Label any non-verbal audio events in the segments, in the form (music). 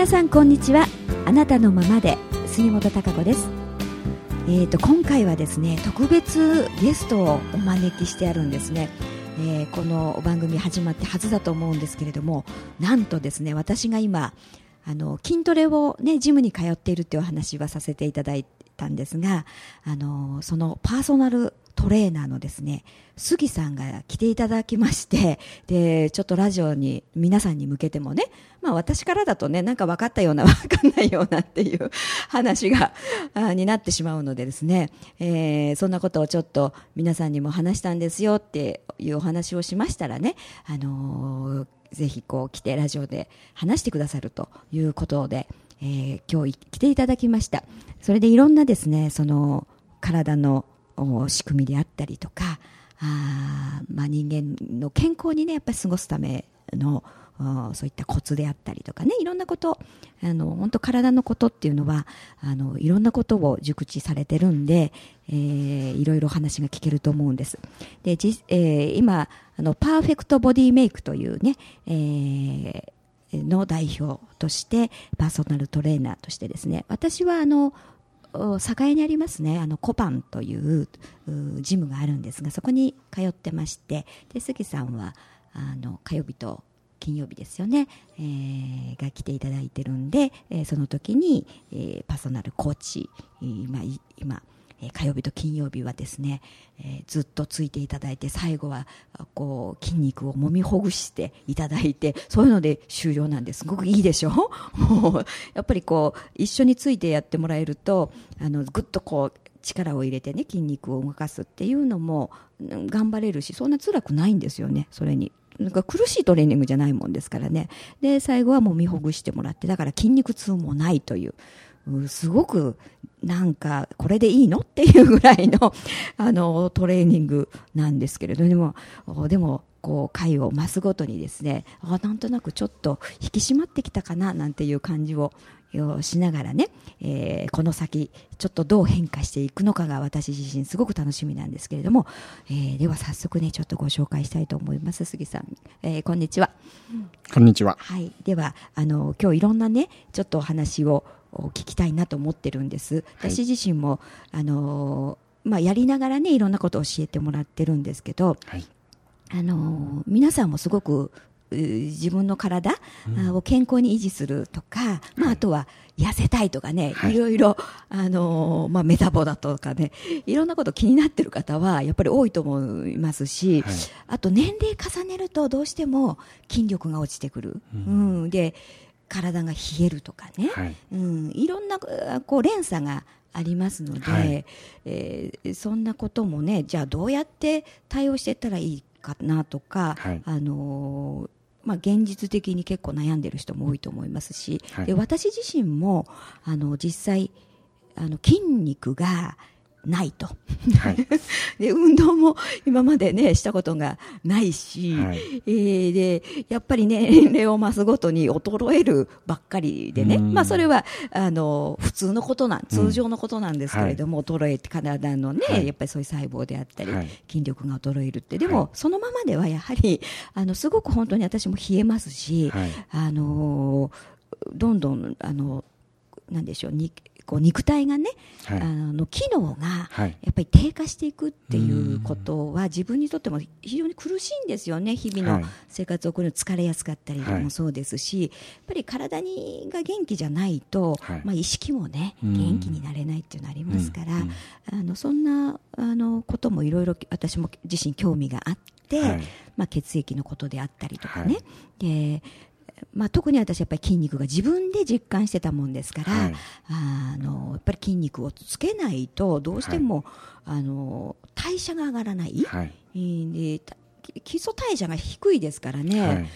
皆さんこんにちは。あなたのままで杉本孝子です。えーと今回はですね特別ゲストをお招きしてあるんですね。えーこの番組始まってはずだと思うんですけれどもなんとですね私が今あの筋トレを、ね、ジムに通っているというお話はさせていただいたんですがあのそのパーソナルトレーナーのですね杉さんが来ていただきまして (laughs) でちょっとラジオに皆さんに向けてもね、まあ、私からだとねなんか分かったような (laughs) 分かんないようなっていう (laughs) 話があになってしまうのでですね、えーそんなことをちょっと皆さんにも話したんですよっていうお話をしましたらね、あのーぜひこう来てラジオで話してくださるということで、えー今日来ていただきました。それでいろんなですねその体の仕組みであったりとかあ、まあ、人間の健康にねやっぱり過ごすためのそういったコツであったりとかねいろんなことあの本当体のことっていうのはあのいろんなことを熟知されてるんで、えーいろいろ話が聞けると思うんです。で、えー今あのパーフェクトボディメイクというね、えーの代表としてパーソナルトレーナーとしてですね私はあのお栄にありますね。あのコパンというジムがあるんですがそこに通ってましてで杉さんはあの火曜日と金曜日ですよね、えーが来ていただいてるんで、えーその時に、えーパーソナルコーチ今今火曜日と金曜日はですね、えーずっとついていただいて最後はこう筋肉を揉みほぐしていただいてそういうので終了なんです。ごくいいでしょ？もうやっぱりこう一緒についてやってもらえるとあのぐっとこう力を入れてね筋肉を動かすっていうのも頑張れるしそんな辛くないんですよねそれに。なんか苦しいトレーニングじゃないもんですからね。で最後はもみほぐしてもらってだから筋肉痛もないという。すごくなんかこれでいいの？っていうぐらいの (laughs) あのトレーニングなんですけれどでもおでもこう回を増すごとにですねあなんとなくちょっと引き締まってきたかななんていう感じをよしながらね、えーこの先ちょっとどう変化していくのかが私自身すごく楽しみなんですけれども、えーでは早速ねちょっとご紹介したいと思います杉さん、えーこんにちは。こんにちは。はい、ではあの今日いろんなねちょっとお話をお聞きたいなと思ってるんです。はい。私自身もあのまあやりながらねいろんなことを教えてもらってるんですけど、はい。あの皆さんもすごくう自分の体あを健康に維持するとか、まあ、あとは痩せたいとかね、はい。い、ろいろ、あのまあ、メタボだとかねいろんなこと気になってる方はやっぱり多いと思いますし、はい。あと年齢重ねるとどうしても筋力が落ちてくる、うん。で体が冷えるとかね、はい。うん、いろんなあこう連鎖がありますので、はい。えーそんなこともねじゃあどうやって対応していったらいいかなとか、はい。あのーまあ、現実的に結構悩んでる人も多いと思いますし、はい。で私自身もあの実際あの筋肉がないと。はい。(laughs) で運動も今までねしたことがないし、はい。えーでやっぱりね年齢を増すごとに衰えるばっかりでね、うん。まあ、それはあの普通のことなん通常のことなんですけれども、衰えて体のね、はい。やっぱりそういう細胞であったり、はい。筋力が衰えるって。でも、はい。そのままではやはりあのすごく本当に私も冷えますし、はい。あのどんどんあのなんでしょうにこう肉体がね、はい。あの機能がはい。やっぱり低下していくっていうことは自分にとっても非常に苦しいんですよね。日々のはい。生活を送るの疲れやすかったりはい。もそうですし、やっぱり体にが元気じゃないと、はい。まあ、意識もねうん。元気になれないっていうのありますから、あのそんなあのこともいろいろ私も自身興味があって、はい。まあ、血液のことであったりとかはい。ね、でまあ、特に私やっぱり筋肉が自分で実感してたもんですから、はい。あのやっぱり筋肉をつけないとどうしても、あの代謝が上がらない、はい。えーでた基礎代謝が低いですからね、はい。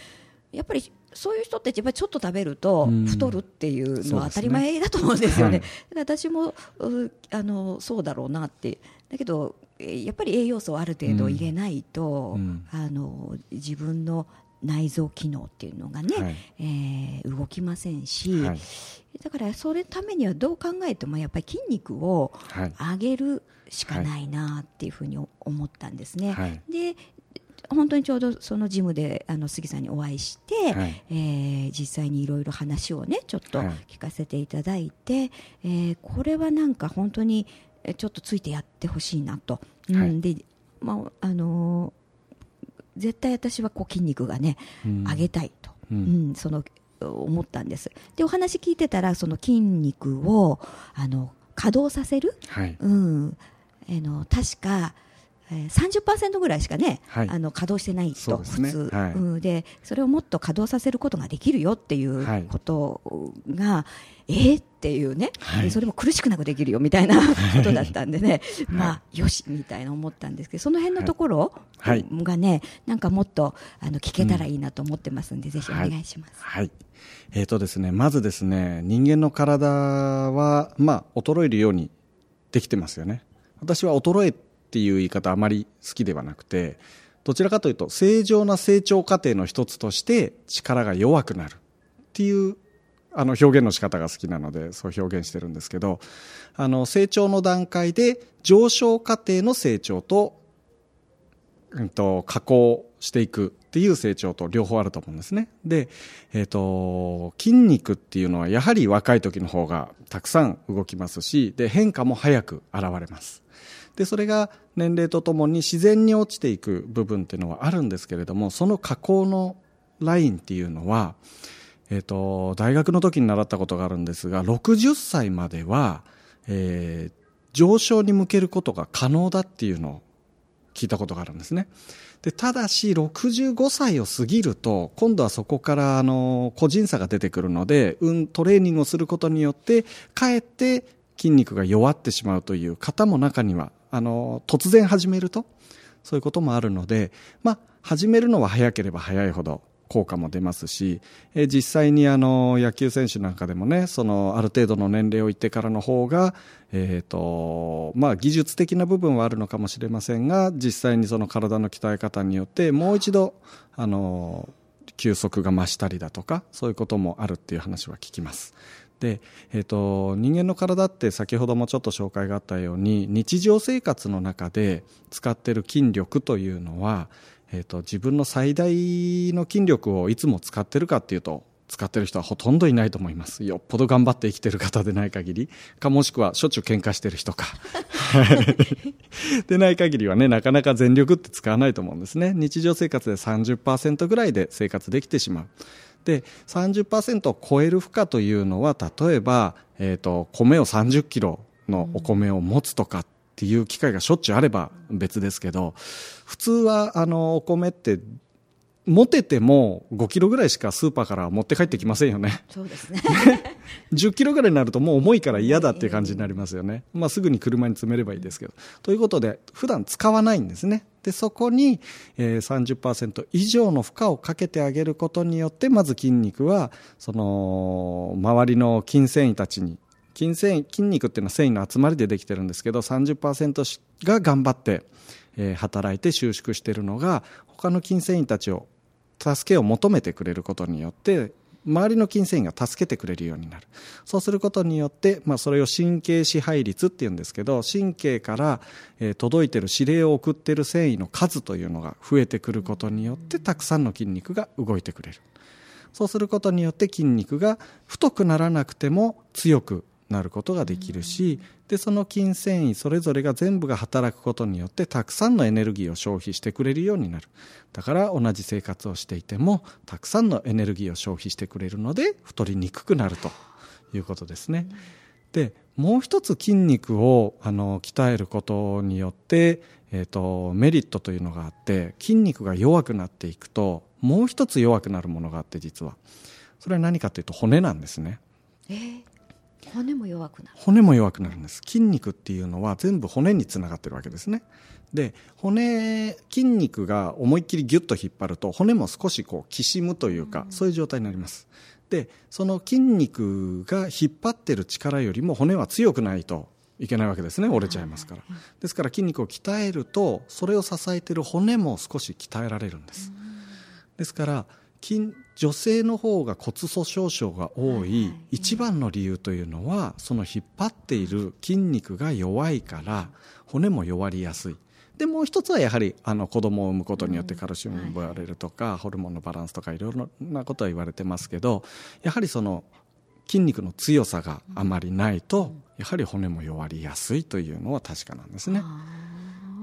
やっぱりそういう人ってやっぱりちょっと食べるとうん。太るっていうのは当たり前だと思うんですよね。はい。だから私もうあのそうだろうなって。だけどえーやっぱり栄養素をある程度入れないと、うん。あの自分の内臓機能っていうのがね、はい。えー動きませんし、はい。だからそれためにはどう考えてもやっぱり筋肉をはい。上げるしかないなっていうふうに思ったんですね。はい。で本当にちょうどそのジムであの杉さんにお会いして、はい、えー、実際にいろいろ話をねちょっと聞かせていただいて、はい、えー、これはなんか本当にちょっとついてやってほしいなと、はい、うん、でまああのー、絶対私はこう筋肉がね、うん、上げたいと、うん、うん、その思ったんです。でお話聞いてたらその筋肉をあの稼働させる、はい、うん。えの確かえー、30%ぐらいしかね、はい、あの稼働してないと、ね、普通、はい、うん、でそれをもっと稼働させることができるよっていうことが、はい、えー、っていうね、はい、それも苦しくなくできるよみたいなことだったんでね、まあよしみたいな思ったんですけどその辺のところがね、なんかもっとあの聞けたらいいなと思ってますんで、うん、ぜひお願いします。はい。えーとですね、まずですね人間の体は、まあ、衰えるようにできてますよね。私は衰えっていう言い方あまり好きではなくてどちらかというと正常な成長過程の一つとして力が弱くなるっていうあの表現の仕方が好きなのでそう表現してるんですけどあの成長の段階で上昇過程の成長と,、うんと、下降していくっていう成長と両方あると思うんですね。で、えっ、ー、と、筋肉っていうのはやはり若い時の方がたくさん動きますし、で、変化も早く現れます。でそれが年齢とともに自然に落ちていく部分っていうのはあるんですけれどもその加工のラインっていうのは、えーと、大学の時に習ったことがあるんですが60歳までは、えー、上昇に向けることが可能だっていうのを聞いたことがあるんですね。でただし65歳を過ぎると今度はそこからあの個人差が出てくるので、うん、トレーニングをすることによってかえって筋肉が弱ってしまうという方も中にはあの、突然始めると、そういうこともあるので、まあ、始めるのは早ければ早いほど効果も出ますし、え実際にあの野球選手なんかでもねそのある程度の年齢をいってからの方が、えーとまあ、技術的な部分はあるのかもしれませんが実際にその体の鍛え方によってもう一度あの休息が増したりだとかそういうこともあるっていう話は聞きます。で、えーと、人間の体って先ほどもちょっと紹介があったように日常生活の中で使っている筋力というのは、えーと、自分の最大の筋力をいつも使ってるかっていうと使ってる人はほとんどいないと思います。よっぽど頑張って生きてる方でない限り。かもしくはしょっちゅう喧嘩してる人か。(laughs) でない限りはね、なかなか全力って使わないと思うんですね。日常生活で30%ぐらいで生活できてしまう。で30%を超える負荷というのは例えば、えーと、米を30キロのお米を持つとかっていう機会がしょっちゅうあれば別ですけど普通はあのお米って持てても5キロぐらいしかスーパーから持って帰ってきませんよね。そうですね。(laughs) 10キロぐらいになるともう重いから嫌だっていう感じになりますよね。まあすぐに車に詰めればいいですけど。ということで、普段使わないんですね。で、そこに、えー、30%以上の負荷をかけてあげることによって、まず筋肉は、その、周りの筋繊維たちに、筋繊維、筋肉っていうのは繊維の集まりでできてるんですけど、30%が頑張って、えー、働いて収縮してるのが、他の筋繊維たちを助けを求めてくれることによって周りの筋繊維が助けてくれるようになる。そうすることによって、まあ、それを神経支配率っていうんですけど神経から、えー、届いてる指令を送ってる繊維の数というのが増えてくることによってたくさんの筋肉が動いてくれる。そうすることによって筋肉が太くならなくても強くなることができるし、でその筋繊維それぞれが全部が働くことによってたくさんのエネルギーを消費してくれるようになる。だから同じ生活をしていてもたくさんのエネルギーを消費してくれるので太りにくくなるということですね。でもう一つ筋肉をあの鍛えることによって、えーと、メリットというのがあって筋肉が弱くなっていくともう一つ弱くなるものがあって実は。それは何かというと骨なんですね。えー骨も弱くなる。骨も弱くなるんです。筋肉っていうのは全部骨につながってるわけですね。で骨筋肉が思いっきりギュッと引っ張ると骨も少しこうきしむというか、うん、そういう状態になります。でその筋肉が引っ張ってる力よりも骨は強くないといけないわけですね。折れちゃいますから、ですから筋肉を鍛えるとそれを支えている骨も少し鍛えられるんです、うん、ですから筋女性の方が骨粗しょう症が多い一番の理由というのはその引っ張っている筋肉が弱いから骨も弱りやすい。でもう一つはやはりあの子供を産むことによってカルシウムを奪われるとか、ホルモンのバランスとかいろいろなことは言われてますけどやはりその筋肉の強さがあまりないと、やはり骨も弱りやすいというのは確かなんですね。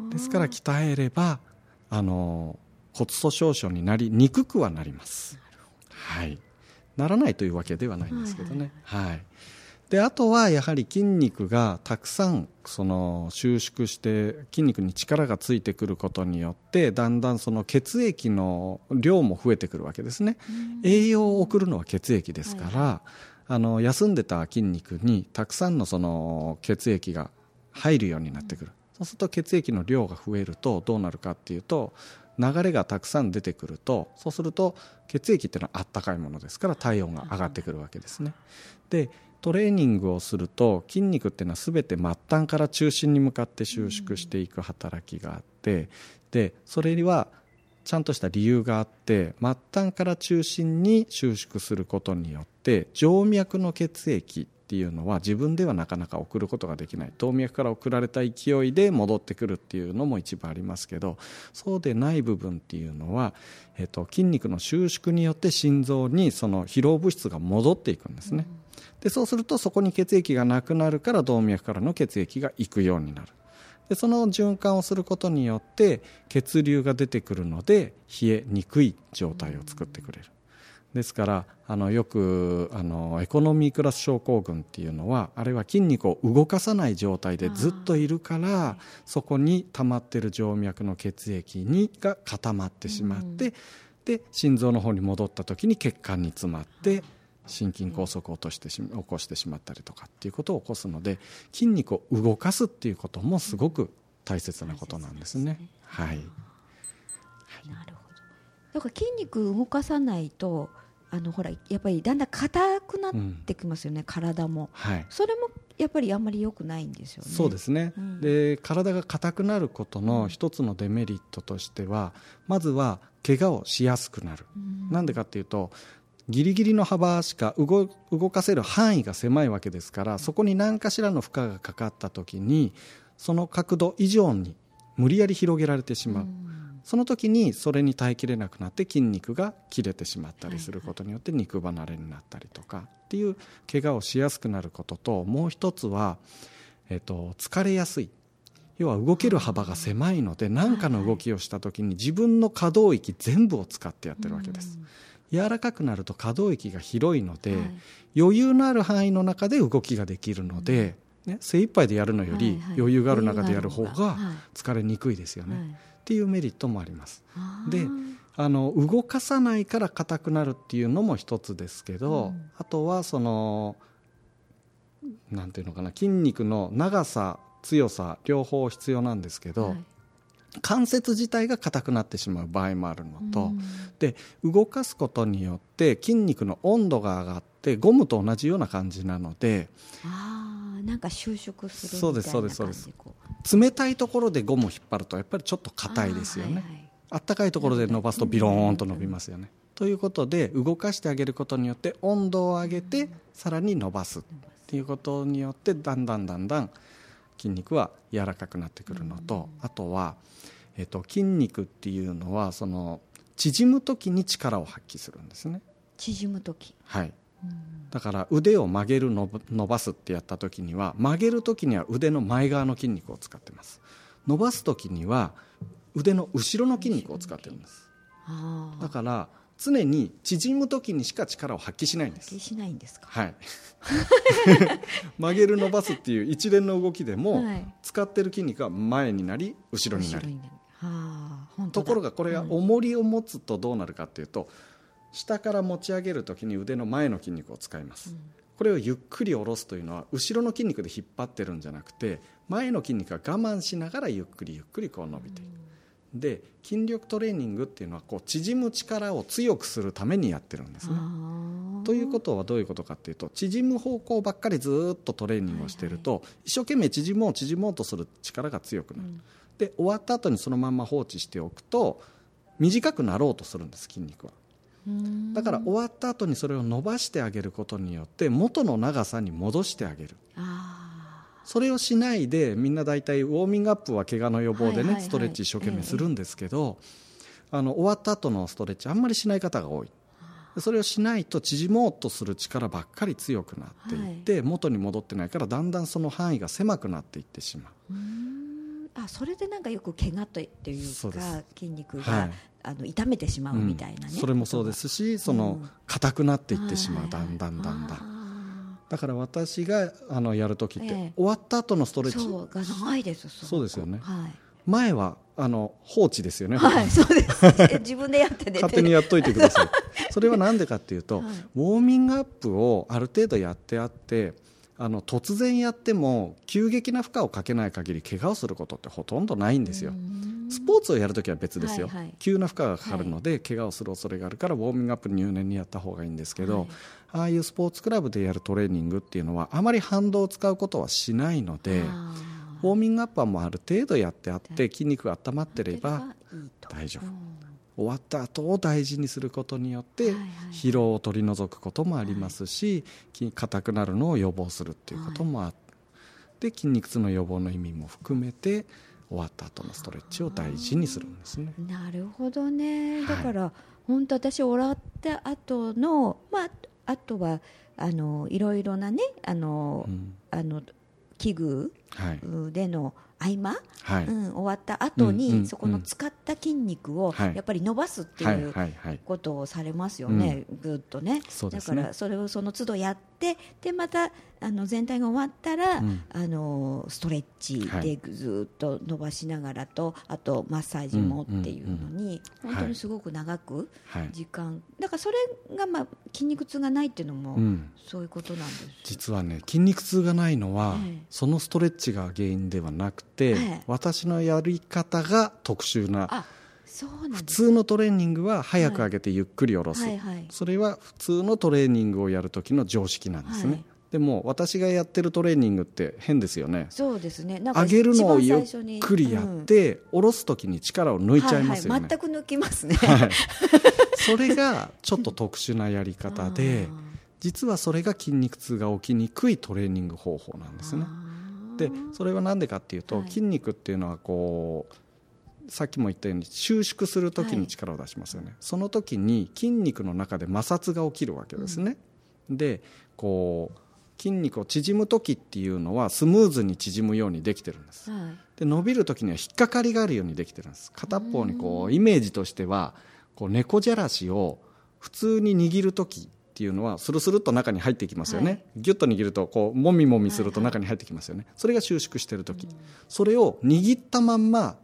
ですから鍛えればあの骨粗しょう症になりにくくはなります。はい、ならないというわけではないんですけどね。はい、はい。であとはやはり筋肉がたくさんその収縮して筋肉に力がついてくることによってだんだんその血液の量も増えてくるわけですね、栄養を送るのは血液ですから、はい、あの休んでた筋肉にたくさんのその血液が入るようになってくる、そうすると血液の量が増えるとどうなるかっていうと流れがたくさん出てくるとそうすると血液っていうのはあったかいものですから体温が上がってくるわけですね。でトレーニングをすると筋肉っていうのは全て末端から中心に向かって収縮していく働きがあってでそれにはちゃんとした理由があって末端から中心に収縮することによって静脈の血液っていうのは自分ではなかなか送ることができない。動脈から送られた勢いで戻ってくるっていうのも一部ありますけどそうでない部分っていうのは、えっと、筋肉の収縮によって心臓にその疲労物質が戻っていくんですね。でそうするとそこに血液がなくなるから動脈からの血液が行くようになる。でその循環をすることによって血流が出てくるので冷えにくい状態を作ってくれる。ですからあのよくあのエコノミークラス症候群っていうのはあれは筋肉を動かさない状態でずっといるからそこに溜まってる静脈の血液にが固まってしまって、で心臓の方に戻った時に血管に詰まって心筋梗塞を起こしてし起こしてしまったりとかっていうことを起こすので筋肉を動かすっていうこともすごく大切なことなんですね。はい、はい、なるほど。だから筋肉動かさないとあのほらやっぱりだんだん硬くなってきますよね、うん、体も、はい、それもやっぱりあんまり良くないんですよね。そうですね、うん、で体が硬くなることの一つのデメリットとしてはまずは怪我をしやすくなる、うん、なんでかっていうとギリギリの幅しか動かせる範囲が狭いわけですからそこに何かしらの負荷がかかった時にその角度以上に無理やり広げられてしまう。その時にそれに耐えきれなくなって筋肉が切れてしまったりすることによって肉離れになったりとかっていう怪我をしやすくなることともう一つは、えっと、疲れやすい。要は動ける幅が狭いので何かの動きをした時に自分の可動域全部を使ってやってるわけです。柔らかくなると可動域が広いので、余裕のある範囲の中で動きができるので、ね、精一杯でやるのより余裕がある中でやる方が疲れにくいですよね。っていうメリットもあります。であの動かさないから硬くなるっていうのも一つですけど、うん、あとはそのなんていうのかな筋肉の長さ強さ両方必要なんですけど、はい、関節自体が硬くなってしまう場合もあるのと、うん、で動かすことによって筋肉の温度が上がってゴムと同じような感じなのであなんか収縮するそうですそうですそうです。冷たいところでゴムを引っ張るとやっぱりちょっと硬いですよね、あったかいところで伸ばすとビローンと伸びますよね、ということで動かしてあげることによって温度を上げてさらに伸ばすっていうことによってだんだんだんだん筋肉は柔らかくなってくるのと、あとは、えっと、筋肉っていうのはその縮む時に力を発揮するんですね。縮む時。はいだから腕を曲げる伸ばすってやった時には曲げる時には腕の前側の筋肉を使ってます。伸ばす時には腕の後ろの筋肉を使ってるんです。だから常に縮む時にしか力を発揮しないんです。発揮しないんですか？はい。(laughs) 曲げる伸ばすっていう一連の動きでも、はい、使ってる筋肉は前になり後ろになりはあ、ところがこれが重りを持つとどうなるかっていうと、下から持ち上げる時に腕の前の筋肉を使います、うん、これをゆっくり下ろすというのは後ろの筋肉で引っ張ってるんじゃなくて前の筋肉が我慢しながらゆっくりゆっくりこう伸びていく、うん。で筋力トレーニングっていうのはこう縮む力を強くするためにやってるんですね。ということはどういうことかっていうと縮む方向ばっかりずっとトレーニングをしていると、はいはい、一生懸命縮もう縮もうとする力が強くなる、うん、で終わった後にそのまま放置しておくと短くなろうとするんです筋肉は。だから終わった後にそれを伸ばしてあげることによって元の長さに戻してあげる。それをしないでみんな大体ウォーミングアップは怪我の予防でね、ストレッチ一生懸命するんですけど、あの終わった後のストレッチあんまりしない方が多い。でそれをしないと縮もうとする力ばっかり強くなっていって、元に戻ってないからだんだんその範囲が狭くなっていってしまう。あそれでなんかよく怪我というか筋肉が、はいあの痛めてしまうみたいなね、うん。それもそうですしそのうん。硬くなっていってしまう、だんだんだんだん。あだから私があのやる時って、ええ。終わった後のストレッチ。ーそうが長いですそうですよね。はい。前はあの放置ですよね、はい、そうです。え自分でやってね。(laughs) 勝手にやっといてください。それは何でかっていうと、はい。ウォーミングアップをある程度やってあってあの突然やっても急激な負荷をかけない限り怪我をすることってほとんどないんですよ。スポーツをやるときは別ですよ、はいはい。急な負荷がかかるので、怪我をする恐れがあるからウォーミングアップ入念にやった方がいいんですけど、はい。ああいうスポーツクラブでやるトレーニングっていうのはあまり反動を使うことはしないのであウォーミングアップはもうある程度やってあってはい。筋肉が温まってーれば大丈夫。うん終わった後を大事にすることによってはいはい。疲労を取り除くこともありますし筋硬くなるのを予防するっていうこともあって筋肉痛の予防の意味も含めて終わった後のストレッチを大事にするんですね。なるほどね。はい。だから、本当私終わった後のまああとはあのいろいろなねあの、うん。あの器具はい。での合間、はい。うん、終わった後に、うんうんそこの使った筋肉をはい。やっぱり伸ばすってはいいうことをされますよね、ぐっとね。だからそれをその都度やってでまたあの全体が終わったら、うん。あのストレッチはい。でずっと伸ばしながらと、あとマッサージもっていうのに、うんうん本当にすごく長くはい。時間、だからそれが、まあ、筋肉痛がないっていうのも、うん。そういうことなんです実はね筋肉痛がないのは、ええ。そのストレッチが原因ではなくて、ええ。私のやり方が特殊な普通のトレーニングは早く上げてゆっくり下ろす、はい。はい。それは普通のトレーニングをやる時の常識なんですね、はい。でも私がやってるトレーニングって変ですよね。そうですね。なんか上げるのをゆっくりやって、下ろす時に力を抜いちゃいますよね、はいはい、全く抜きますね。はい。(laughs) それがちょっと特殊なやり方で実はそれが筋肉痛が起きにくいトレーニング方法なんですね。でそれは何でかっていうと、はい。筋肉っていうのはこうさっきも言ったように収縮する時に力を出しますよね、その時に筋肉の中で摩擦が起きるわけですね、でこう筋肉を縮む時っていうのはスムーズに縮むようにできてるんです。はい。で伸びる時には引っかかりがあるようにできてるんです。片方にこうイメージとしてはこう猫じゃらしを普通に握る時っていうのはスルスルっと中に入っていきますよね、はい。ギュッと握るとこうもみもみすると中に入ってきますよね、それが収縮してる時、それを握ったまんま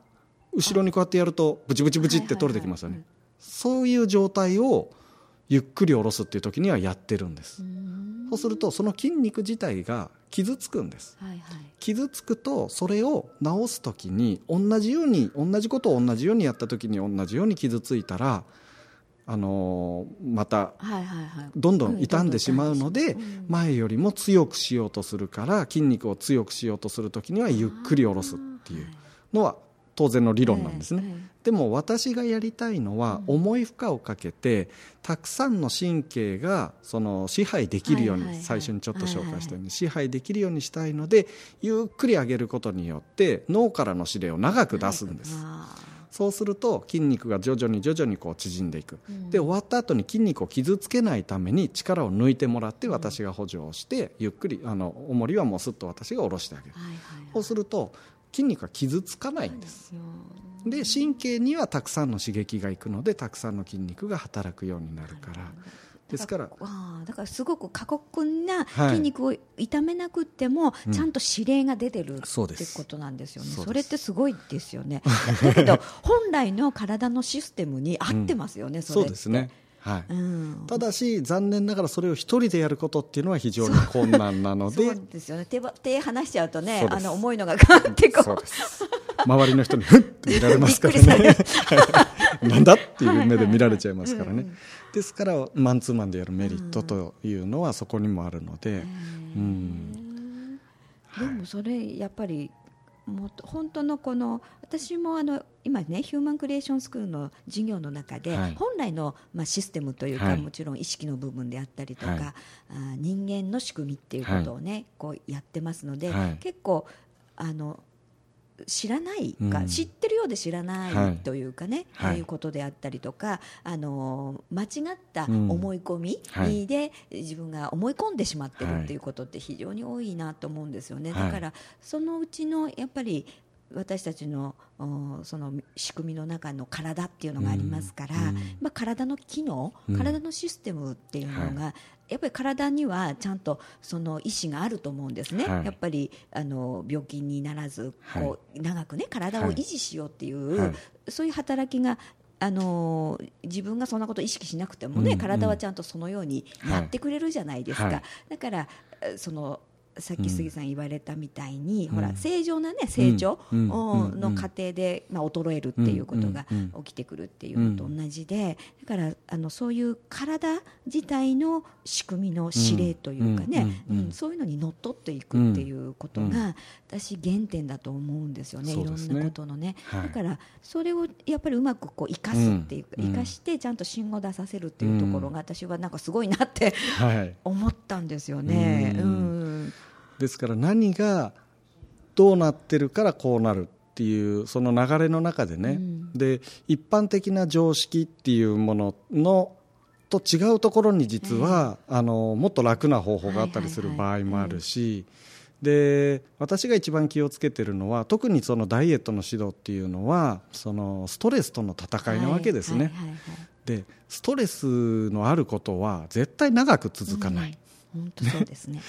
後ろにこうやってやるとブチブチブチって取れてきますよね、はいはいはいそういう状態をゆっくり下ろすっていう時にはやってるんです、うん。そうするとその筋肉自体が傷つくんです。はいはい。傷つくとそれを治す時に同じように同じことを同じようにやった時に同じように傷ついたら、あのーまたどんどん傷んでしまうのでうん。前よりも強くしようとするから筋肉を強くしようとする時にはゆっくり下ろすっていうのは当然の理論なんですね。えええでも私がやりたいのは重い負荷をかけてたくさんの神経がその支配できるようはいはいはいに最初にちょっと紹介したように支配できるようにしたいのでゆっくり上げることによって脳からの指令を長く出すんです。あそうすると筋肉が徐々に徐々にこう縮んでいく。うん。で終わった後に筋肉を傷つけないために力を抜いてもらって私が補助をしてゆっくりあの重りはもうすっと私が下ろしてあげる。ーはいはい。そうすると筋肉が傷つかないんです。で神経にはたくさんの刺激がいくのでたくさんの筋肉が働くようになるから。ですからあーだからすごく過酷なはい。筋肉を痛めなくっても、うん。ちゃんと指令が出てるってことなんですよね。それってすごいですよね。だけど本来の体のシステムに合ってますよね。それってそうですね。はい。うん、ただし残念ながらそれを一人でやることっていうのは非常に困難なのそでうですよね。手ば手離しちゃうとねあの重いのがガンってこそうう。です。周りの人にふっって見られますからね。なんだっていう目で見られちゃいますからね、ですからマンツーマンでやるメリットというのはそこにもあるので、うん。でもそれやっぱりもっと本当のこの私もあの今ねヒューマンクリエーションスクールの授業の中で、はい。本来の、まあ、システムというか、はい。もちろん意識の部分であったりとか、はい。あー人間の仕組みっていうことをね、こうやってますので、はい。結構あの知らないか、うん。知ってるようで知らなはい。いというかね、はい。いうことであったりとか、あの間違ったうん。思い込みはい。で自分が思い込んでしまってるはい。っていうことって非常に多いなと思うんですよね。はい。だからそのうちのやっぱり私たちのおその仕組みの中の体っていうのがありますから、うん。うんまあ、体の機能、うん。体のシステムっていうのが、やっぱり体にはちゃんとその意思があると思うんですね、はい。やっぱりあの病気にならずこう、長く、ね、体を維持しようっていう、はい。そういう働きがあの自分がそんなことを意識しなくてもね、うんうん。体はちゃんとそのようにやってくれるじゃないですか、はい。だからえそのさっき杉さん言われたみたいに、うん。ほら正常な、ね、成長の過程で、まあ、衰えるっていうことが起きてくるっていうのと同じで、だからあのそういう体自体の仕組みの指令というかね、うん。そういうのにのっとっていくっていうことが、私原点だと思うんですよね、いろんなことのね、はい。だからそれをやっぱりうまくこう生かすっていうか、うん。生かしてちゃんと芯を出させるっていうところが私はなんかすごいなってはい。思ったんですよね。ううんんですから何がどうなってるからこうなるっていうその流れの中でね、うん。で一般的な常識っていうもののと違うところに実は、あのもっと楽な方法があったりする場合もあるし、で私が一番気をつけてるのは特にそのダイエットの指導っていうのはそのストレスとの戦いなわけですね、でストレスのあることは絶対長く続かない、本当そうですね。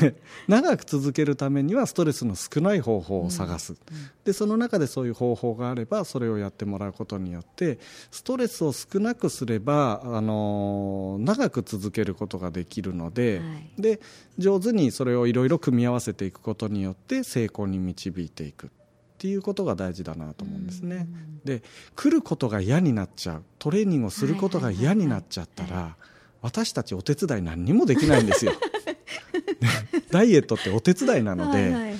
で長く続けるためにはストレスの少ない方法を探す、でその中でそういう方法があればそれをやってもらうことによってストレスを少なくすれば、あのー長く続けることができるので,、はい。で上手にそれをいろいろ組み合わせていくことによって成功に導いていくっていうことが大事だなと思うんですね。で来ることが嫌になっちゃう。トレーニングをすることが嫌になっちゃったら、私たちお手伝い何にもできないんですよ。(laughs) ダイエットってお手伝いなので、はいはいはい。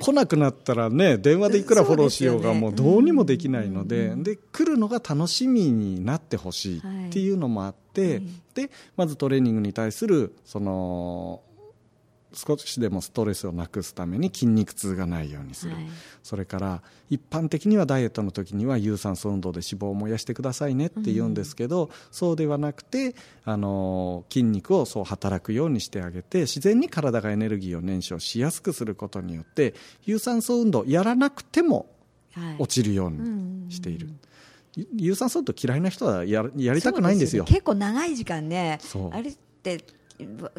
来なくなったらね電話でいくらフォローしようがもうどうにもできないので,、うんで来るのが楽しみになってほしいっていうのもあって、はい。でまずトレーニングに対するその少しでもストレスをなくすために筋肉痛がないようにする、はい。それから一般的にはダイエットの時には有酸素運動で脂肪を燃やしてくださいねって言うんですけど、そうではなくてあの筋肉をそう働くようにしてあげて自然に体がエネルギーを燃焼しやすくすることによって有酸素運動やらなくてもはい。落ちるようにしている、ゆ有酸素運動嫌いな人はややりたくないんですよ。ね。結構長い時間ねあれって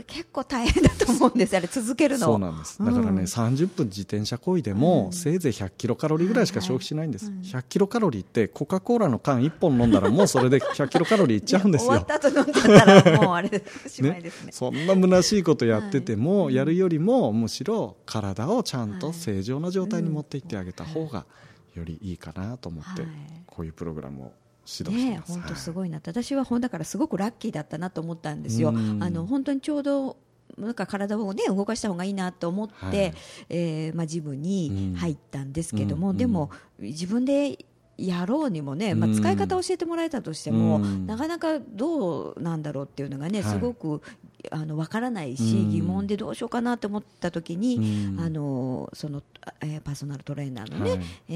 結構大変だと思うんですあれ続けるの。そうなんです。だからね、うん30分自転車こいでも、うん。せいぜい100キロカロリーぐらいしか消費しないんです、はいはい。100キロカロリーってコカ・コーラの缶1本飲んだらもうそれで (laughs) 100キロカロリーいっちゃうんですよ。終わった後飲んじゃったらもうあれおしまいですね。そんな虚しいことやってても、はいやるよりもむしろ体をちゃんと正常な状態に持っていってあげた方がよりいいかなと思って、はい。こういうプログラムを指導ね本当すい、ごいなって。私はほんだからすごくラッキーだったなと思ったんですよ。うん。あの本当にちょうどなんか体をね動かした方がいいなと思って、はい。えーまあジムに入ったんですけども、うんでも自分でやろうにもね、まあ、うん使い方を教えてもらえたとしても、うん。なかなかどうなんだろうっていうのがね、はい。すごくあの分からないし、うん。疑問でどうしようかなと思った時に、うん。あのその、えーパーソナルトレーナーのね、はい。え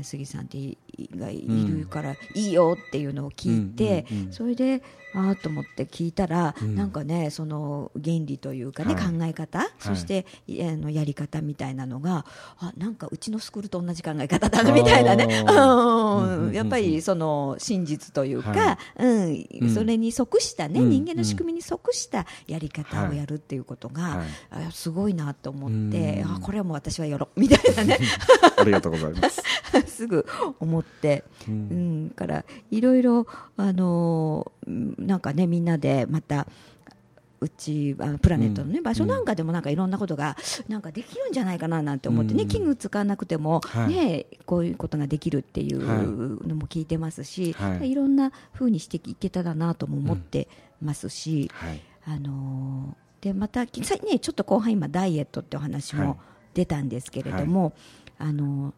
ー杉さんっていがいるからいいよっていうのを聞いて、それでああと思って聞いたら、うん。なんかねその原理というかね、はい。考え方、そしていあのやり方みたいなのがあなんかうちのスクールと同じ考え方だなみたいなね。うん。やっぱりその真実というか、はうん。うん。それに即したね、うん。人間の仕組みに即したやり方をやるっていうことが、はい。あすごいなと思って、うん。あこれはもう私はやろうみたいなね。(laughs) ありがとうございます、(laughs) すぐ思って、ううんん、からいろいろあのうんなんかねみんなでまたうちあのプラネットの、ねうん。場所なんかでもなんかいろんなことがなんかできるんじゃないかななんて思ってね、うん。器具使わなくても、はい。ねこういうことができるっていうはい。のも聞いてますし、はい。い、ろんな風にしていけたらなとも思ってますし、はいあのーでまたねちょっと後半今ダイエットってお話はい。も出たんですけれども、あの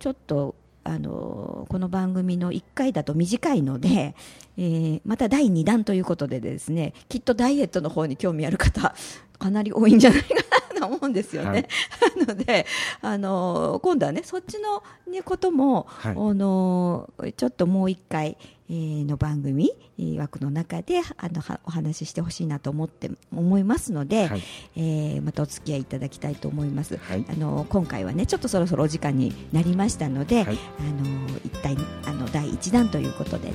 ちょっとあのこの番組の1回だと短いので、えー、また第2弾ということでですねきっとダイエットの方に興味ある方かなり多いんじゃないかなと思うんですよね。はい、(laughs) なのであの今度はねそっちの、ね、ことも、はい、あのちょっともう1回、の番組枠の中であのお話ししてほしいなと思って思いますので、はい、えー、またお付き合いいただきたいと思います、はい、あの今回はねちょっとそろそろお時間になりましたので、はい、あの一体あの第1弾ということでね、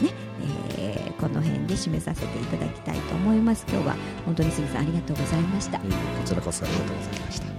えー、この辺で締めさせていただきたいと思います。今日は本当に杉さんありがとうございました、こちらこそありがとうございました